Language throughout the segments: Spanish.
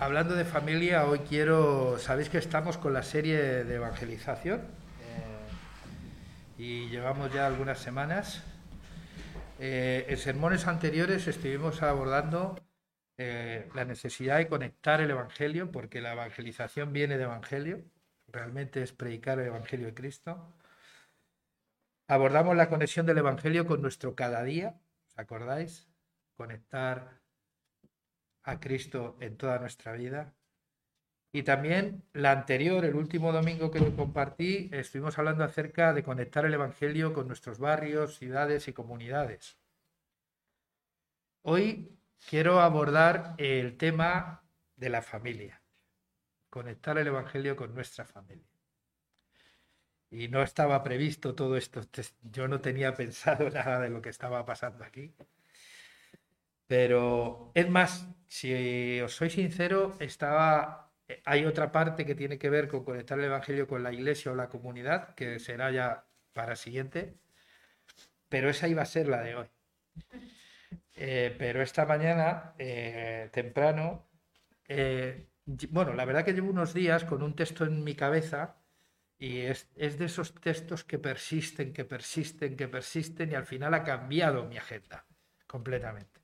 hablando de familia, hoy quiero, sabéis que estamos con la serie de evangelización eh, y llevamos ya algunas semanas. Eh, en sermones anteriores estuvimos abordando eh, la necesidad de conectar el Evangelio, porque la evangelización viene de Evangelio, realmente es predicar el Evangelio de Cristo. Abordamos la conexión del Evangelio con nuestro cada día, ¿os acordáis? Conectar a Cristo en toda nuestra vida. Y también la anterior, el último domingo que compartí, estuvimos hablando acerca de conectar el Evangelio con nuestros barrios, ciudades y comunidades. Hoy quiero abordar el tema de la familia, conectar el Evangelio con nuestra familia. Y no estaba previsto todo esto, yo no tenía pensado nada de lo que estaba pasando aquí. Pero es más, si os soy sincero, estaba, eh, hay otra parte que tiene que ver con conectar el Evangelio con la iglesia o la comunidad, que será ya para siguiente, pero esa iba a ser la de hoy. Eh, pero esta mañana, eh, temprano, bueno, la verdad que llevo unos días con un texto en mi cabeza y es, es de esos textos que persisten, que persisten, que persisten y al final ha cambiado mi agenda completamente.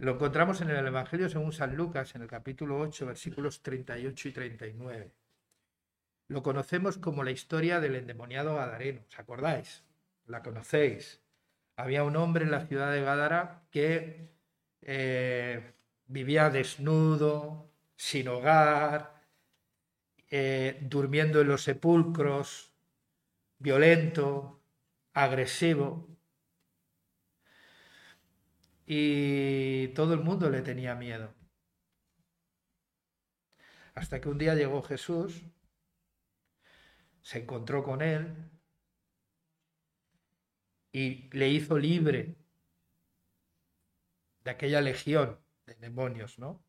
Lo encontramos en el Evangelio según San Lucas, en el capítulo 8, versículos 38 y 39. Lo conocemos como la historia del endemoniado Gadareno, ¿os acordáis? La conocéis. Había un hombre en la ciudad de Gadara que eh, vivía desnudo, sin hogar, eh, durmiendo en los sepulcros, violento, agresivo y todo el mundo le tenía miedo. Hasta que un día llegó Jesús, se encontró con él y le hizo libre de aquella legión de demonios, ¿no?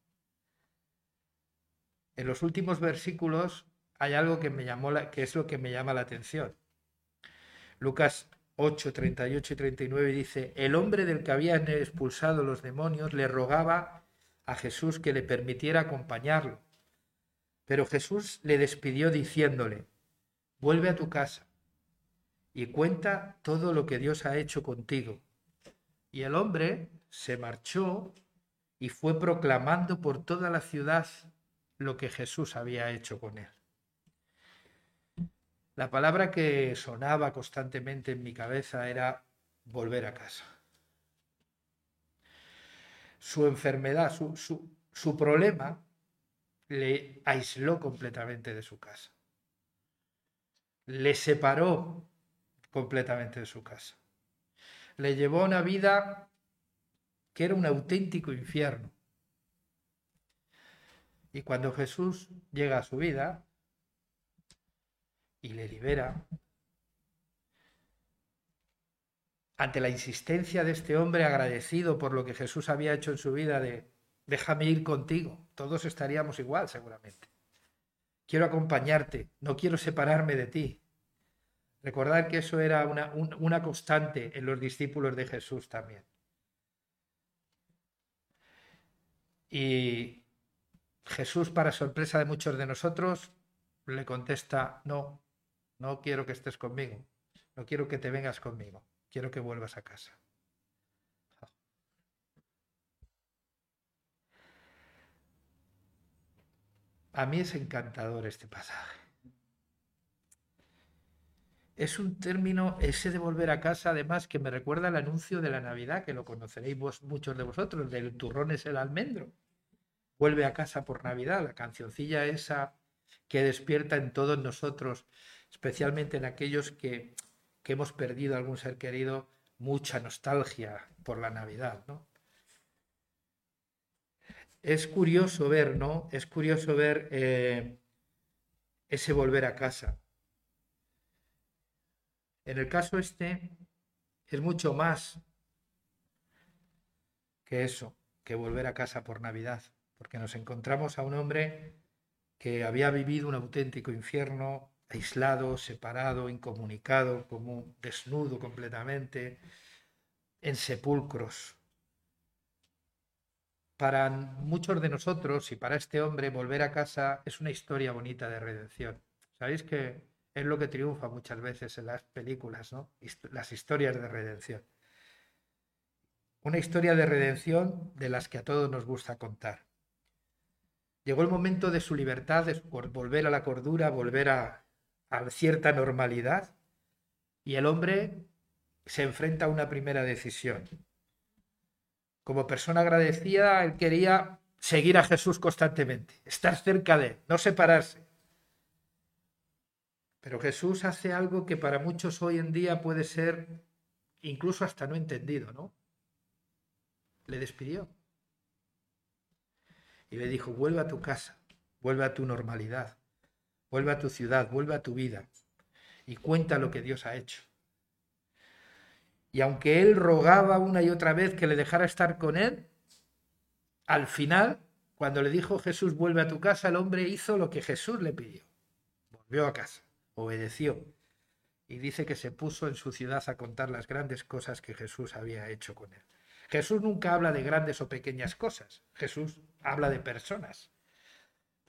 En los últimos versículos hay algo que me llamó la, que es lo que me llama la atención. Lucas 8, 38 y 39 dice, el hombre del que habían expulsado los demonios le rogaba a Jesús que le permitiera acompañarlo. Pero Jesús le despidió diciéndole, vuelve a tu casa y cuenta todo lo que Dios ha hecho contigo. Y el hombre se marchó y fue proclamando por toda la ciudad lo que Jesús había hecho con él. La palabra que sonaba constantemente en mi cabeza era volver a casa. Su enfermedad, su, problema le aisló completamente de su casa. Le separó completamente de su casa. Le llevó a una vida que era un auténtico infierno. Y cuando Jesús llega a su vida, y le libera. Ante la insistencia de este hombre agradecido por lo que Jesús había hecho en su vida de déjame ir contigo, todos estaríamos igual seguramente. Quiero acompañarte, no quiero separarme de ti. Recordar que eso era una, una constante en los discípulos de Jesús también. Y Jesús, para sorpresa de muchos de nosotros, le contesta, no, no quiero que estés conmigo. No quiero que te vengas conmigo. Quiero que vuelvas a casa. A mí es encantador este pasaje. Es un término, ese de volver a casa, además, que me recuerda el anuncio de la Navidad, que lo conoceréis vos, muchos de vosotros, del turrón es el almendro. Vuelve a casa por Navidad, la cancioncilla esa que despierta en todos nosotros especialmente en aquellos que, hemos perdido algún ser querido, mucha nostalgia por la Navidad, ¿no? Es curioso ver, ¿no? Es curioso ver eh, ese volver a casa. En el caso este es mucho más que eso, que volver a casa por Navidad, porque nos encontramos a un hombre que había vivido un auténtico infierno, aislado, separado, incomunicado, como desnudo completamente, en sepulcros. para muchos de nosotros y para este hombre volver a casa es una historia bonita de redención. Sabéis que es lo que triunfa muchas veces en las películas, ¿no? Las historias de redención. Una historia de redención de las que a todos nos gusta contar. Llegó el momento de su libertad, de volver a la cordura, volver a, a cierta normalidad, y el hombre se enfrenta a una primera decisión como persona agradecida, él quería seguir a Jesús constantemente, estar cerca de él, no separarse. Pero Jesús hace algo que para muchos hoy en día puede ser incluso hasta no entendido, ¿no? Le despidió. Y le dijo, vuelve a tu casa, vuelve a tu normalidad, vuelve a tu ciudad, vuelve a tu vida y cuenta lo que Dios ha hecho. Y aunque él rogaba una y otra vez que le dejara estar con él, al final, cuando le dijo Jesús, vuelve a tu casa, el hombre hizo lo que Jesús le pidió. Volvió a casa, obedeció. Y dice que se puso en su ciudad a contar las grandes cosas que Jesús había hecho con él. Jesús nunca habla de grandes o pequeñas cosas. Jesús habla de personas.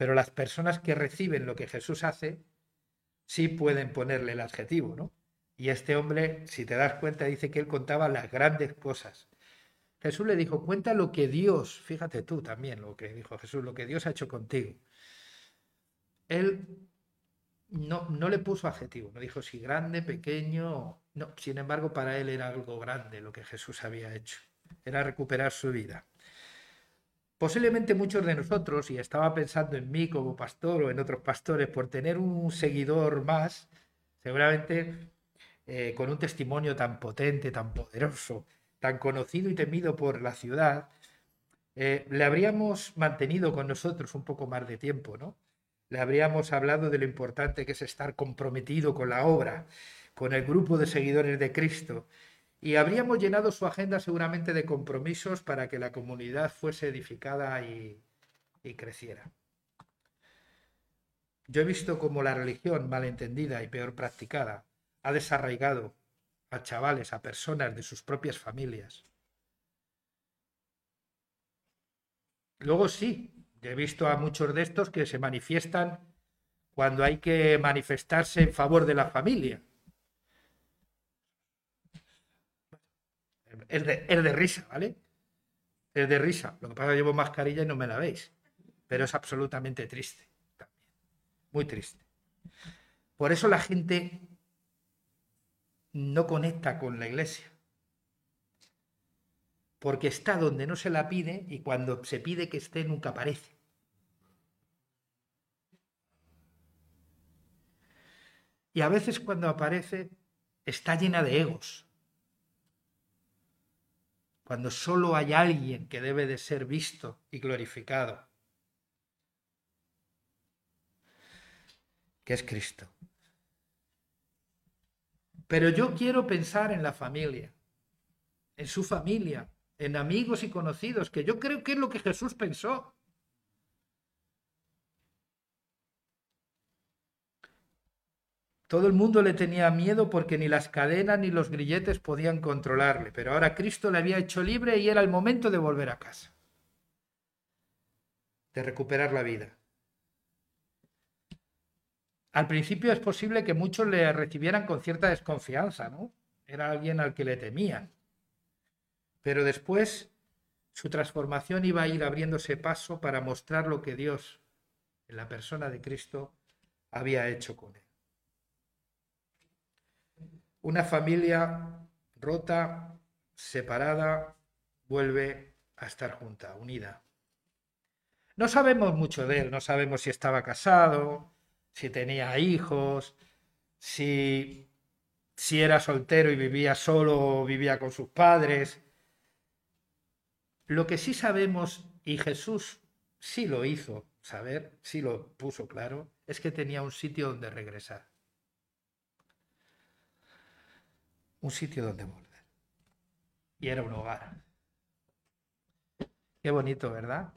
Pero las personas que reciben lo que Jesús hace, sí pueden ponerle el adjetivo, ¿no? Y este hombre, si te das cuenta, dice que él contaba las grandes cosas. Jesús le dijo, cuenta lo que Dios, fíjate tú también lo que dijo Jesús, lo que Dios ha hecho contigo. Él no, no le puso adjetivo, no dijo si grande, pequeño, no, sin embargo para él era algo grande lo que Jesús había hecho, era recuperar su vida. Posiblemente muchos de nosotros, y estaba pensando en mí como pastor o en otros pastores, por tener un seguidor más, seguramente eh, con un testimonio tan potente, tan poderoso, tan conocido y temido por la ciudad, eh, le habríamos mantenido con nosotros un poco más de tiempo, ¿no? Le habríamos hablado de lo importante que es estar comprometido con la obra, con el grupo de seguidores de Cristo, y habríamos llenado su agenda seguramente de compromisos para que la comunidad fuese edificada y, creciera. Yo he visto como la religión malentendida y peor practicada ha desarraigado a chavales, a personas de sus propias familias. Luego sí, he visto a muchos de estos que se manifiestan cuando hay que manifestarse en favor de la familia. Es de, de risa, ¿vale? Es de risa. Lo que pasa es que llevo mascarilla y no me la veis. Pero es absolutamente triste. También. Muy triste. Por eso la gente no conecta con la iglesia. Porque está donde no se la pide y cuando se pide que esté nunca aparece. Y a veces cuando aparece está llena de egos. Cuando solo hay alguien que debe de ser visto y glorificado, que es Cristo. Pero yo quiero pensar en la familia, en su familia, en amigos y conocidos, que yo creo que es lo que Jesús pensó. Todo el mundo le tenía miedo porque ni las cadenas ni los grilletes podían controlarle, pero ahora Cristo le había hecho libre y era el momento de volver a casa, de recuperar la vida. Al principio es posible que muchos le recibieran con cierta desconfianza, ¿no? Era alguien al que le temían. Pero después su transformación iba a ir abriéndose paso para mostrar lo que Dios, en la persona de Cristo, había hecho con él. Una familia rota, separada, vuelve a estar junta, unida. No sabemos mucho de él, no sabemos si estaba casado, si tenía hijos, si, si era soltero y vivía solo o vivía con sus padres. Lo que sí sabemos, y Jesús sí lo hizo saber, sí lo puso claro, es que tenía un sitio donde regresar. Un sitio donde volver. Y era un hogar. Qué bonito, ¿verdad?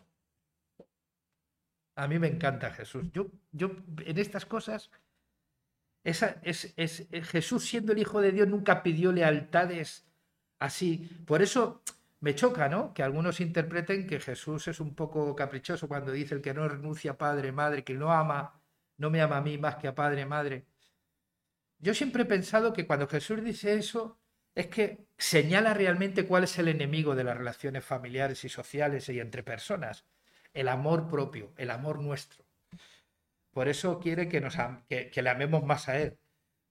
A mí me encanta Jesús. Yo, yo en estas cosas, esa, es, Jesús siendo el Hijo de Dios nunca pidió lealtades así. Por eso me choca, ¿no? Que algunos interpreten que Jesús es un poco caprichoso cuando dice el que no renuncia a padre, madre, que no ama, no me ama a mí más que a padre, madre. Yo siempre he pensado que cuando Jesús dice eso, es que señala realmente cuál es el enemigo de las relaciones familiares y sociales y entre personas. El amor propio, el amor nuestro. Por eso quiere que, nos, que, le amemos más a Él.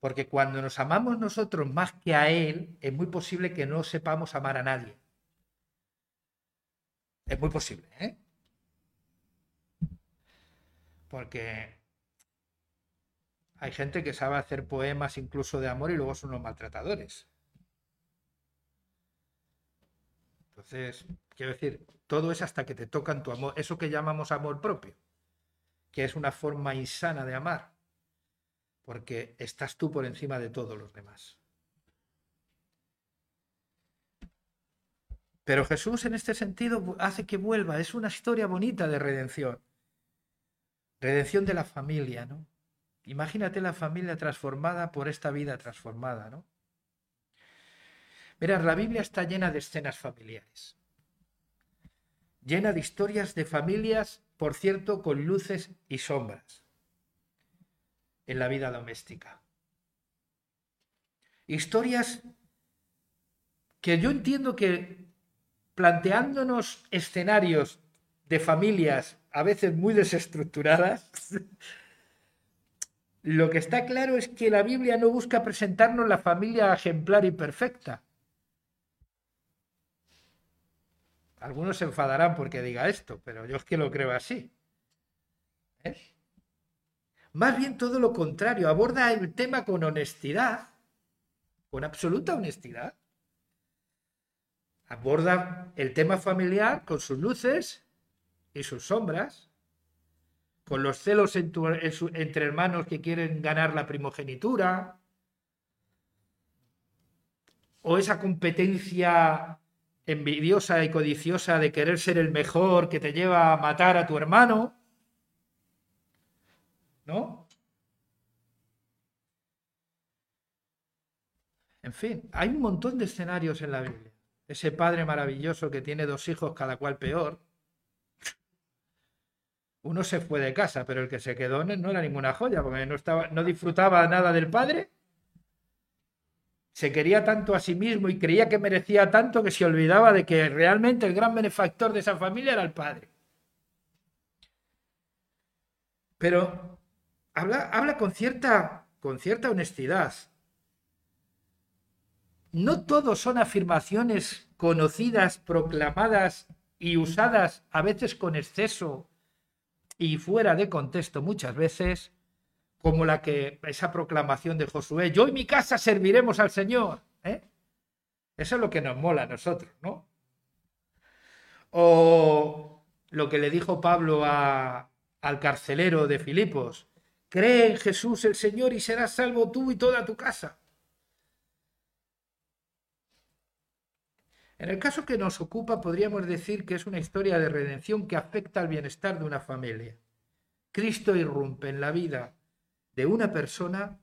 Porque cuando nos amamos nosotros más que a Él, es muy posible que no sepamos amar a nadie. Es muy posible, ¿eh? Porque hay gente que sabe hacer poemas incluso de amor y luego son los maltratadores. Entonces, quiero decir, todo es hasta que te tocan tu amor, eso que llamamos amor propio, que es una forma insana de amar porque estás tú por encima de todos los demás. Pero Jesús en este sentido hace que vuelva, es una historia bonita de redención. Redención de la familia, ¿no? Imagínate la familia transformada por esta vida transformada, ¿no? Mira, la Biblia está llena de escenas familiares, llena de historias de familias, por cierto, con luces y sombras en la vida doméstica. Historias que yo entiendo que planteándonos escenarios de familias a veces muy desestructuradas, lo que está claro es que la Biblia no busca presentarnos la familia ejemplar y perfecta. Algunos se enfadarán porque diga esto, pero yo es que lo creo así. ¿Eh? Más bien todo lo contrario, aborda el tema con honestidad, con absoluta honestidad. Aborda el tema familiar con sus luces y sus sombras, con los celos entre hermanos que quieren ganar la primogenitura, o esa competencia envidiosa y codiciosa de querer ser el mejor que te lleva a matar a tu hermano. ¿no? En fin, hay un montón de escenarios en la Biblia. Ese padre maravilloso que tiene dos hijos, cada cual peor. Uno se fue de casa, pero el que se quedó no era ninguna joya, porque no, estaba, no disfrutaba nada del padre. Se quería tanto a sí mismo y creía que merecía tanto que se olvidaba de que realmente el gran benefactor de esa familia era el padre. Pero habla, con, cierta, con cierta honestidad. No todos son afirmaciones conocidas, proclamadas y usadas a veces con exceso y fuera de contexto muchas veces, como la que esa proclamación de Josué, yo y mi casa serviremos al Señor. ¿eh? Eso es lo que nos mola a nosotros, ¿no? O lo que le dijo Pablo al carcelero de Filipos, Cree en Jesús el Señor y serás salvo tú y toda tu casa. En el caso que nos ocupa, podríamos decir que es una historia de redención que afecta al bienestar de una familia. Cristo irrumpe en la vida de una persona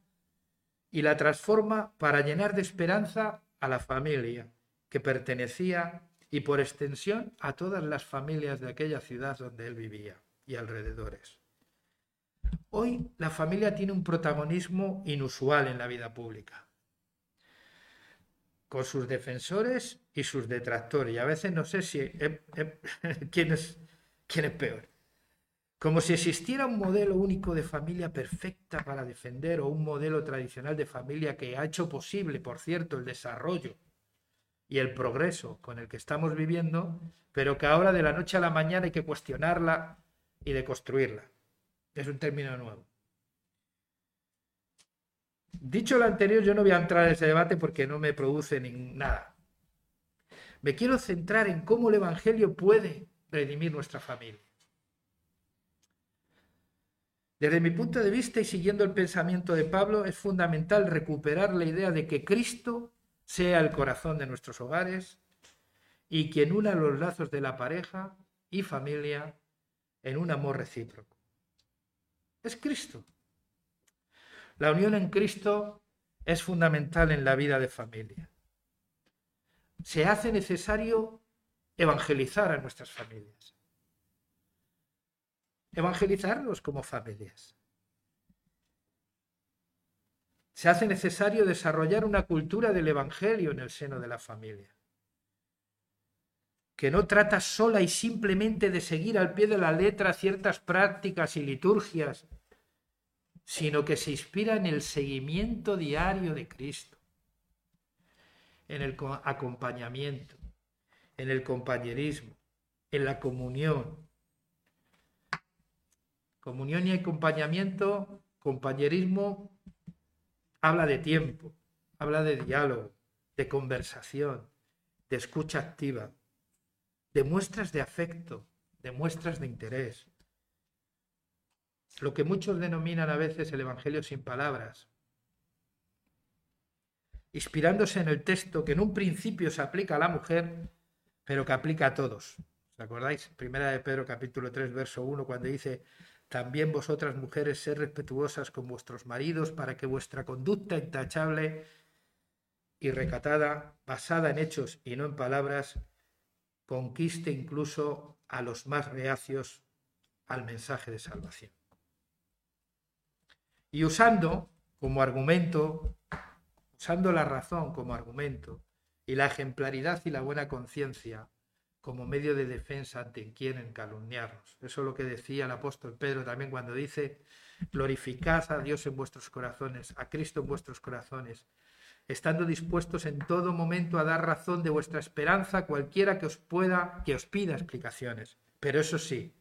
y la transforma para llenar de esperanza a la familia que pertenecía y por extensión a todas las familias de aquella ciudad donde él vivía y alrededores. Hoy la familia tiene un protagonismo inusual en la vida pública, con sus defensores y sus detractores. Y a veces no sé si quién, es, quién es peor. Como si existiera un modelo único de familia perfecta para defender o un modelo tradicional de familia que ha hecho posible, por cierto, el desarrollo y el progreso con el que estamos viviendo, pero que ahora de la noche a la mañana hay que cuestionarla y deconstruirla. Es un término nuevo. Dicho lo anterior, yo no voy a entrar en ese debate porque no me produce nada. Me quiero centrar en cómo el Evangelio puede redimir nuestra familia. Desde mi punto de vista y siguiendo el pensamiento de Pablo, es fundamental recuperar la idea de que Cristo sea el corazón de nuestros hogares y quien una los lazos de la pareja y familia en un amor recíproco es Cristo. La unión en Cristo es fundamental en la vida de familia. Se hace necesario evangelizar a nuestras familias. Evangelizarlos como familias. Se hace necesario desarrollar una cultura del Evangelio en el seno de la familia, que no trata sola y simplemente de seguir al pie de la letra ciertas prácticas y liturgias, sino que se inspira en el seguimiento diario de Cristo, en el acompañamiento, en el compañerismo, en la comunión. Comunión y acompañamiento, compañerismo, habla de tiempo, habla de diálogo, de conversación, de escucha activa, de muestras de afecto, de muestras de interés. Lo que muchos denominan a veces el Evangelio sin palabras, inspirándose en el texto que en un principio se aplica a la mujer, pero que aplica a todos. ¿Os acordáis? Primera de Pedro capítulo 3, verso 1, cuando dice, también vosotras mujeres sed respetuosas con vuestros maridos para que vuestra conducta intachable y recatada, basada en hechos y no en palabras, conquiste incluso a los más reacios al mensaje de salvación. Y usando como argumento, usando la razón como argumento, y la ejemplaridad y la buena conciencia como medio de defensa ante quieren calumniarnos. Eso es lo que decía el apóstol Pedro también cuando dice, glorificad a Dios en vuestros corazones, a Cristo en vuestros corazones, estando dispuestos en todo momento a dar razón de vuestra esperanza a cualquiera que os pueda, que os pida explicaciones. Pero eso sí,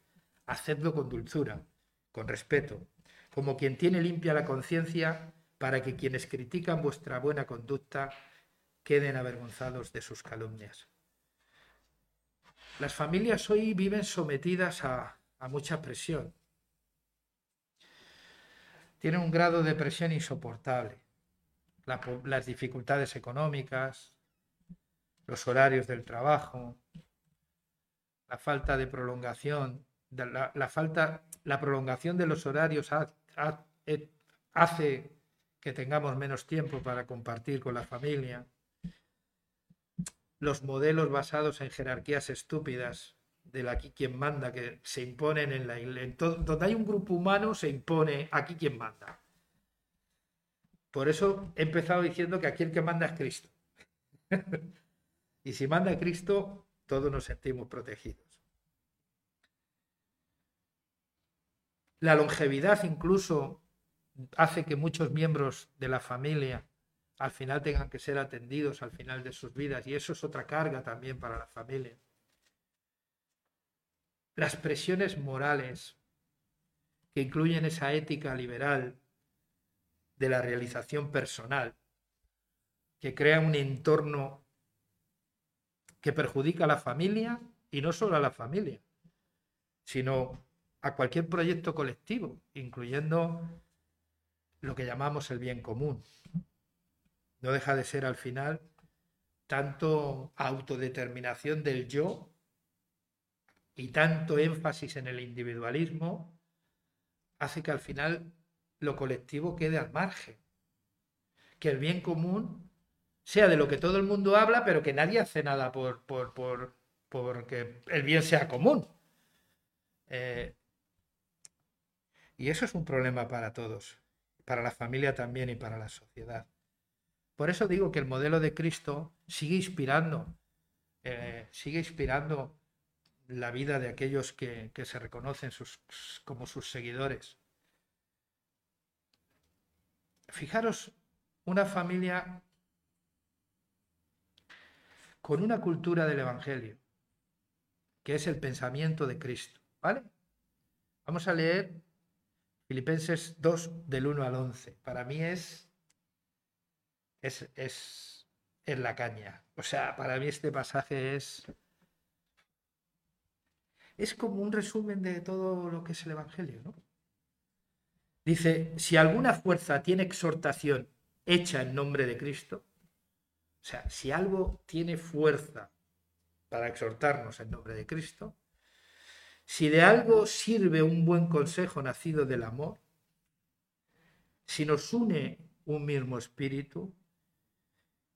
hacedlo con dulzura, con respeto, como quien tiene limpia la conciencia, para que quienes critican vuestra buena conducta queden avergonzados de sus calumnias. Las familias hoy viven sometidas a, mucha presión. Tienen un grado de presión insoportable. las dificultades económicas, los horarios del trabajo, la falta de prolongación, la, falta, la prolongación de los horarios hace que tengamos menos tiempo para compartir con la familia los modelos basados en jerarquías estúpidas del aquí quien manda que se imponen en la iglesia. Donde hay un grupo humano se impone aquí quien manda. Por eso he empezado diciendo que aquí el que manda es Cristo. y si manda Cristo, todos nos sentimos protegidos. La longevidad incluso hace que muchos miembros de la familia al final tengan que ser atendidos al final de sus vidas y eso es otra carga también para la familia. Las presiones morales que incluyen esa ética liberal de la realización personal, que crea un entorno que perjudica a la familia y no solo a la familia, sino a cualquier proyecto colectivo, incluyendo lo que llamamos el bien común. No deja de ser al final tanto autodeterminación del yo y tanto énfasis en el individualismo hace que al final lo colectivo quede al margen. Que el bien común sea de lo que todo el mundo habla, pero que nadie hace nada por, por, por, que el bien sea común. Eh, y eso es un problema para todos, para la familia también y para la sociedad. Por eso digo que el modelo de Cristo sigue inspirando, eh, sigue inspirando la vida de aquellos que, se reconocen como sus seguidores. Fijaros, una familia con una cultura del Evangelio, que es el pensamiento de Cristo. ¿Vale? Vamos a leer Filipenses 2 del 1 al 11. Para mí es es, es, la caña. O sea, para mí este pasaje es... Es como un resumen de todo lo que es el Evangelio, ¿no? Dice, si alguna fuerza tiene exhortación hecha en nombre de Cristo, o sea, si algo tiene fuerza para exhortarnos en nombre de Cristo, si de algo sirve un buen consejo nacido del amor, si nos une un mismo espíritu,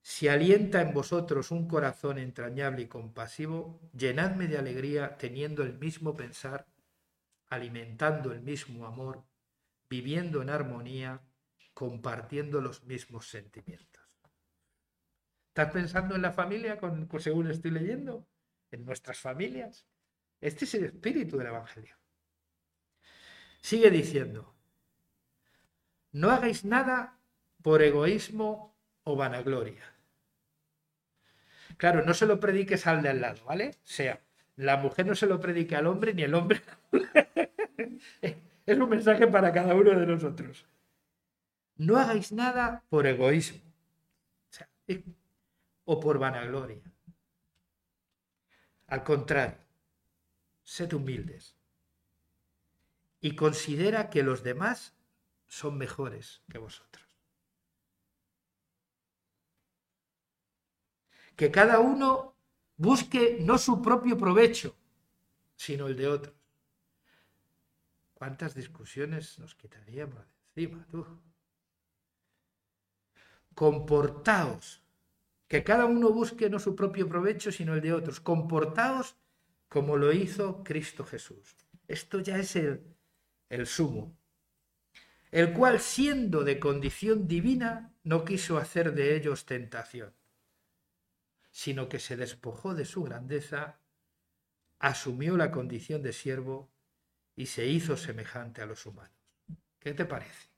si alienta en vosotros un corazón entrañable y compasivo, llenadme de alegría teniendo el mismo pensar, alimentando el mismo amor, viviendo en armonía, compartiendo los mismos sentimientos. ¿Estás pensando en la familia con, según estoy leyendo? ¿En nuestras familias? Este es el espíritu del Evangelio. Sigue diciendo, no hagáis nada por egoísmo o vanagloria. Claro, no se lo prediques al de al lado, ¿vale? O sea, la mujer no se lo predique al hombre ni el hombre. es un mensaje para cada uno de nosotros. No hagáis nada por egoísmo o por vanagloria. Al contrario, sed humildes y considera que los demás son mejores que vosotros. Que cada uno busque no su propio provecho, sino el de otros. ¿Cuántas discusiones nos quitaríamos de encima, tú? Comportaos, que cada uno busque no su propio provecho, sino el de otros. Comportaos como lo hizo Cristo Jesús. Esto ya es el, el sumo, el cual siendo de condición divina no quiso hacer de ellos tentación, sino que se despojó de su grandeza, asumió la condición de siervo y se hizo semejante a los humanos. ¿Qué te parece?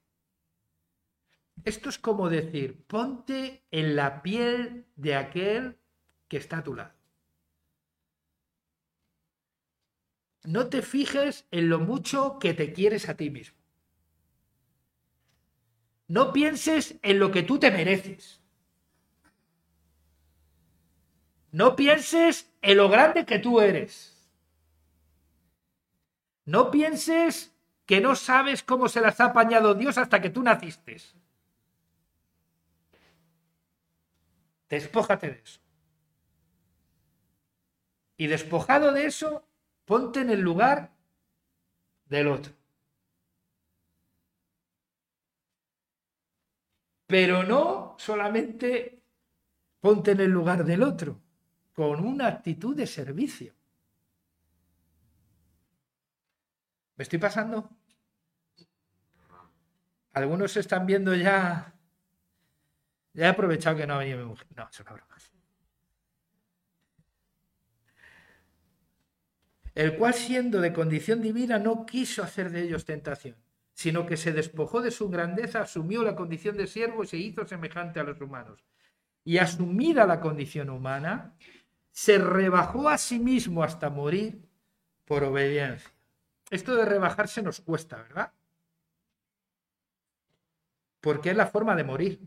Esto es como decir, ponte en la piel de aquel que está a tu lado. No te fijes en lo mucho que te quieres a ti mismo. No pienses en lo que tú te mereces. No pienses en lo grande que tú eres. No pienses que no sabes cómo se las ha apañado Dios hasta que tú naciste. Despójate de eso. Y despojado de eso, ponte en el lugar del otro. Pero no solamente ponte en el lugar del otro, con una actitud de servicio. ¿Me estoy pasando? Algunos están viendo ya. Ya he aprovechado que no ha venido mi mujer. No, es una broma. El cual, siendo de condición divina, no quiso hacer de ellos tentación, sino que se despojó de su grandeza, asumió la condición de siervo y se hizo semejante a los humanos. Y asumida la condición humana, se rebajó a sí mismo hasta morir por obediencia esto de rebajarse nos cuesta, ¿verdad? Porque es la forma de morir.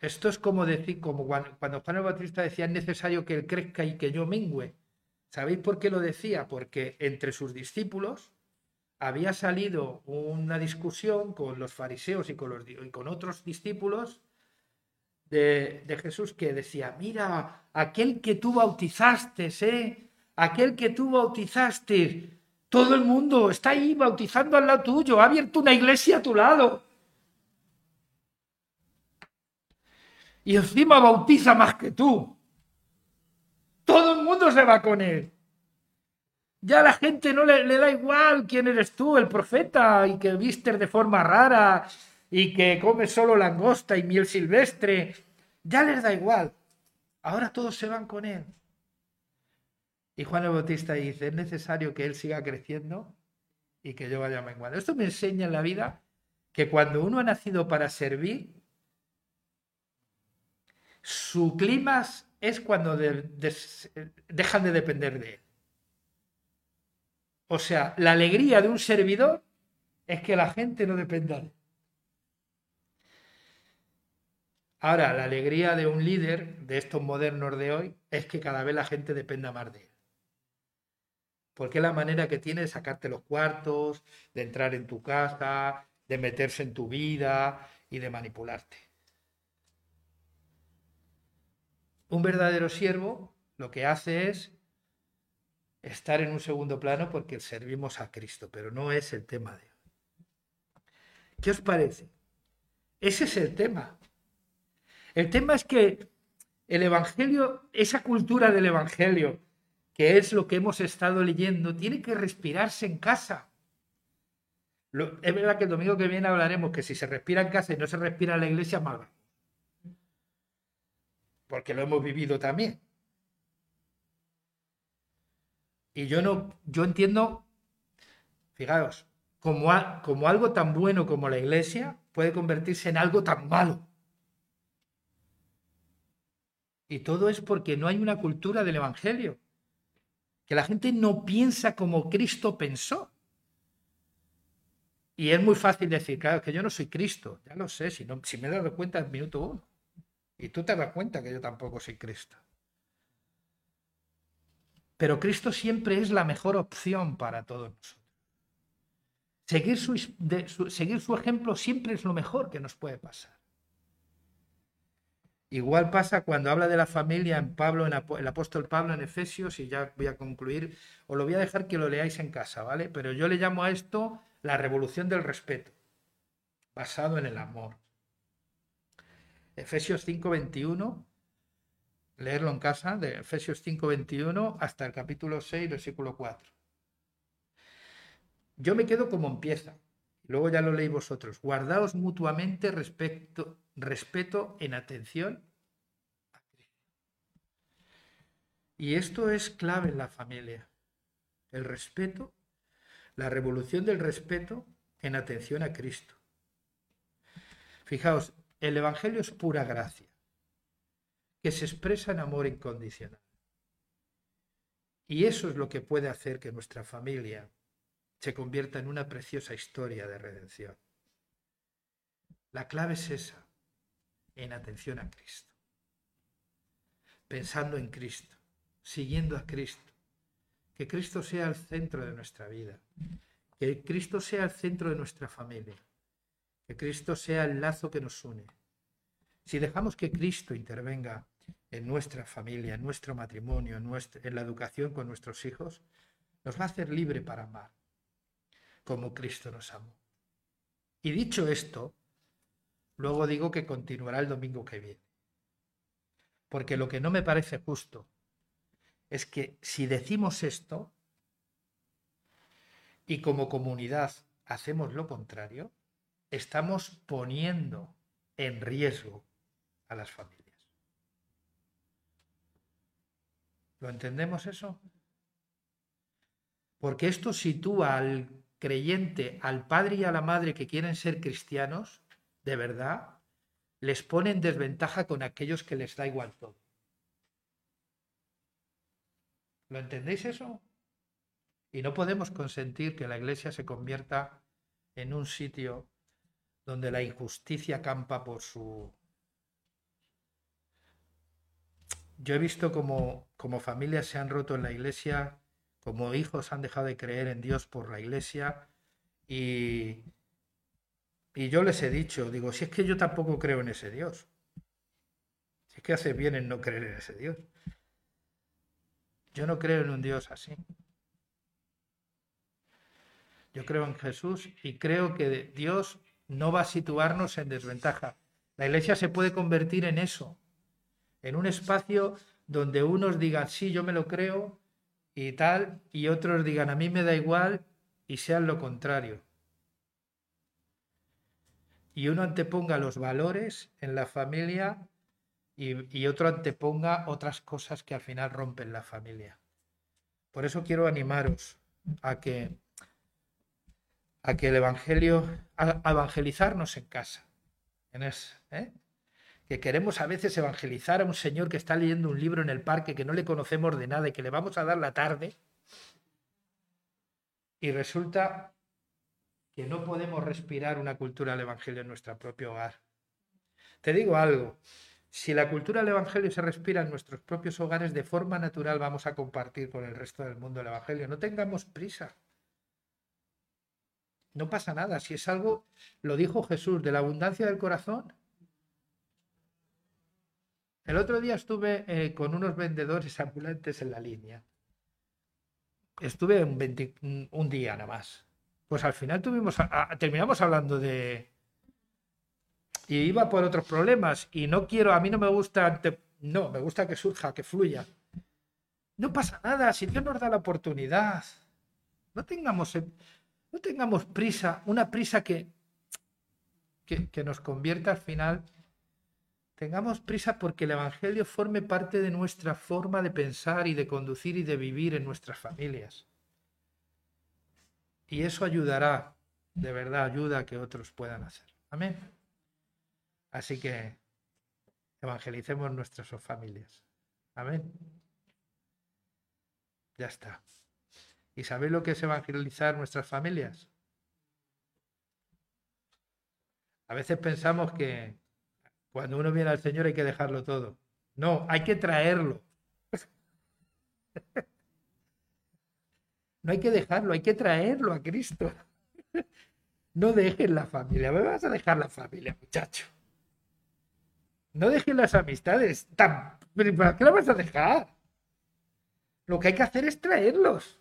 Esto es como decir, como cuando Juan el Bautista decía es necesario que él crezca y que yo mengüe. ¿Sabéis por qué lo decía? Porque entre sus discípulos había salido una discusión con los fariseos y con, los, y con otros discípulos de, Jesús que decía, mira, aquel que tú bautizaste, ¿eh? aquel que tú bautizaste, todo el mundo está ahí bautizando al lado tuyo, ha abierto una iglesia a tu lado. Y encima bautiza más que tú. Todo el mundo se va con él. Ya la gente no le, da igual quién eres tú, el profeta, y que vistes de forma rara, y que come solo langosta y miel silvestre, ya les da igual. Ahora todos se van con él. Y Juan el Bautista dice, es necesario que él siga creciendo y que yo vaya menguando. Esto me enseña en la vida que cuando uno ha nacido para servir, su clima es cuando dejan de depender de él. O sea, la alegría de un servidor es que la gente no dependa de él. Ahora, la alegría de un líder de estos modernos de hoy es que cada vez la gente dependa más de él. Porque es la manera que tiene de sacarte los cuartos, de entrar en tu casa, de meterse en tu vida y de manipularte. Un verdadero siervo lo que hace es estar en un segundo plano porque servimos a Cristo, pero no es el tema de hoy. ¿Qué os parece? Ese es el tema. El tema es que el Evangelio, esa cultura del Evangelio, que es lo que hemos estado leyendo, tiene que respirarse en casa. es verdad que el domingo que viene hablaremos que si se respira en casa y no se respira en la iglesia, mal. Porque lo hemos vivido también. Y yo no, yo entiendo, fijaos, como, algo tan bueno como la iglesia puede convertirse en algo tan malo. Y todo es porque no hay una cultura del Evangelio. Que la gente no piensa como Cristo pensó. Y es muy fácil decir, claro, que yo no soy Cristo. Ya lo sé, si, no, si me he dado cuenta en minuto uno. Y tú te das cuenta que yo tampoco soy Cristo. Pero Cristo siempre es la mejor opción para todos nosotros. Seguir su, ejemplo siempre es lo mejor que nos puede pasar. Igual pasa cuando habla de la familia en Pablo, en el apóstol Pablo en Efesios, y ya voy a concluir, os lo voy a dejar que lo leáis en casa, ¿vale? Pero yo le llamo a esto la revolución del respeto, basado en el amor. Efesios 5:21 leerlo en casa, de Efesios 5:21 hasta el capítulo 6, versículo 4. Yo me quedo como empieza, luego ya lo leí vosotros. Guardaos mutuamente respecto, respeto en atención Y esto es clave en la familia. El respeto, la revolución del respeto en atención a Cristo. Fijaos, el Evangelio es pura gracia que se expresa en amor incondicional. Y eso es lo que puede hacer que nuestra familia se convierta en una preciosa historia de redención. La clave es esa, en atención a Cristo, pensando en Cristo, siguiendo a Cristo, que Cristo sea el centro de nuestra vida, que Cristo sea el centro de nuestra familia, que Cristo sea el lazo que nos une. Si dejamos que Cristo intervenga en nuestra familia, en nuestro matrimonio, en, la educación con nuestros hijos, nos va a hacer libre para amar, como Cristo nos amó. Y dicho esto, luego digo que continuará el domingo que viene. Porque lo que no me parece justo es que si decimos esto y como comunidad hacemos lo contrario, estamos poniendo en riesgo a las familias. ¿Lo entendemos eso? Porque esto sitúa al creyente, al padre y a la madre que quieren ser cristianos, de verdad, les pone en desventaja con aquellos que les da igual todo. ¿Lo entendéis eso? Y no podemos consentir que la iglesia se convierta en un sitio donde la injusticia campa por su yo he visto como, como familias se han roto en la iglesia, como hijos han dejado de creer en Dios por la iglesia y, y yo les he dicho, digo, si es que yo tampoco creo en ese Dios. Si es que hace bien en no creer en ese Dios. Yo no creo en un Dios así. Yo creo en Jesús y creo que Dios no va a situarnos en desventaja. La iglesia se puede convertir en eso, en un espacio donde unos digan, sí, yo me lo creo y tal, y otros digan, a mí me da igual y sean lo contrario. Y uno anteponga los valores en la familia y, y otro anteponga otras cosas que al final rompen la familia. Por eso quiero animaros a que, a que el Evangelio, a, evangelizarnos en casa. En ¿eh? que queremos a veces evangelizar a un señor que está leyendo un libro en el parque que no le conocemos de nada y que le vamos a dar la tarde, y resulta que no podemos respirar una cultura del Evangelio en nuestro propio hogar. Te digo algo, si la cultura del Evangelio se respira en nuestros propios hogares, de forma natural vamos a compartir con el resto del mundo el Evangelio. No tengamos prisa. No pasa nada. Si es algo, lo dijo Jesús, de la abundancia del corazón, el otro día estuve eh, con unos vendedores ambulantes en la línea. Estuve un, día nada más. Pues al final tuvimos terminamos hablando de, y iba por otros problemas y no quiero, a mí no me gusta, no, me gusta que surja, que fluya. No pasa nada, si Dios nos da la oportunidad, no tengamos, no tengamos prisa, una prisa que, que, nos convierta al final Tengamos prisa porque el Evangelio forme parte de nuestra forma de pensar y de conducir y de vivir en nuestras familias. Y eso ayudará, de verdad, ayuda a que otros puedan hacer. Amén. Así que evangelicemos nuestras familias. Amén. Ya está. ¿Y sabéis lo que es evangelizar nuestras familias? A veces pensamos que cuando uno viene al Señor hay que dejarlo todo. No, hay que traerlo. No hay que dejarlo, hay que traerlo a Cristo. No dejes la familia. Me vas a dejar la familia, muchacho. No dejes las amistades. ¿Para qué la vas a dejar? Lo que hay que hacer es traerlos.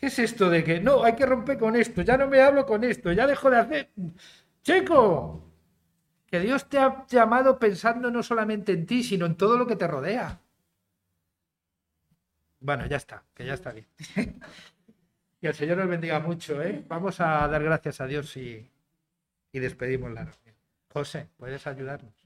¿Qué es esto de que no, hay que romper con esto, ya no me hablo con esto, ya dejo de hacer... Checo, que Dios te ha llamado pensando no solamente en ti, sino en todo lo que te rodea. Bueno, ya está, que ya está bien. y el Señor nos bendiga mucho, ¿eh? Vamos a dar gracias a Dios y, y despedimos la reunión. José, ¿puedes ayudarnos?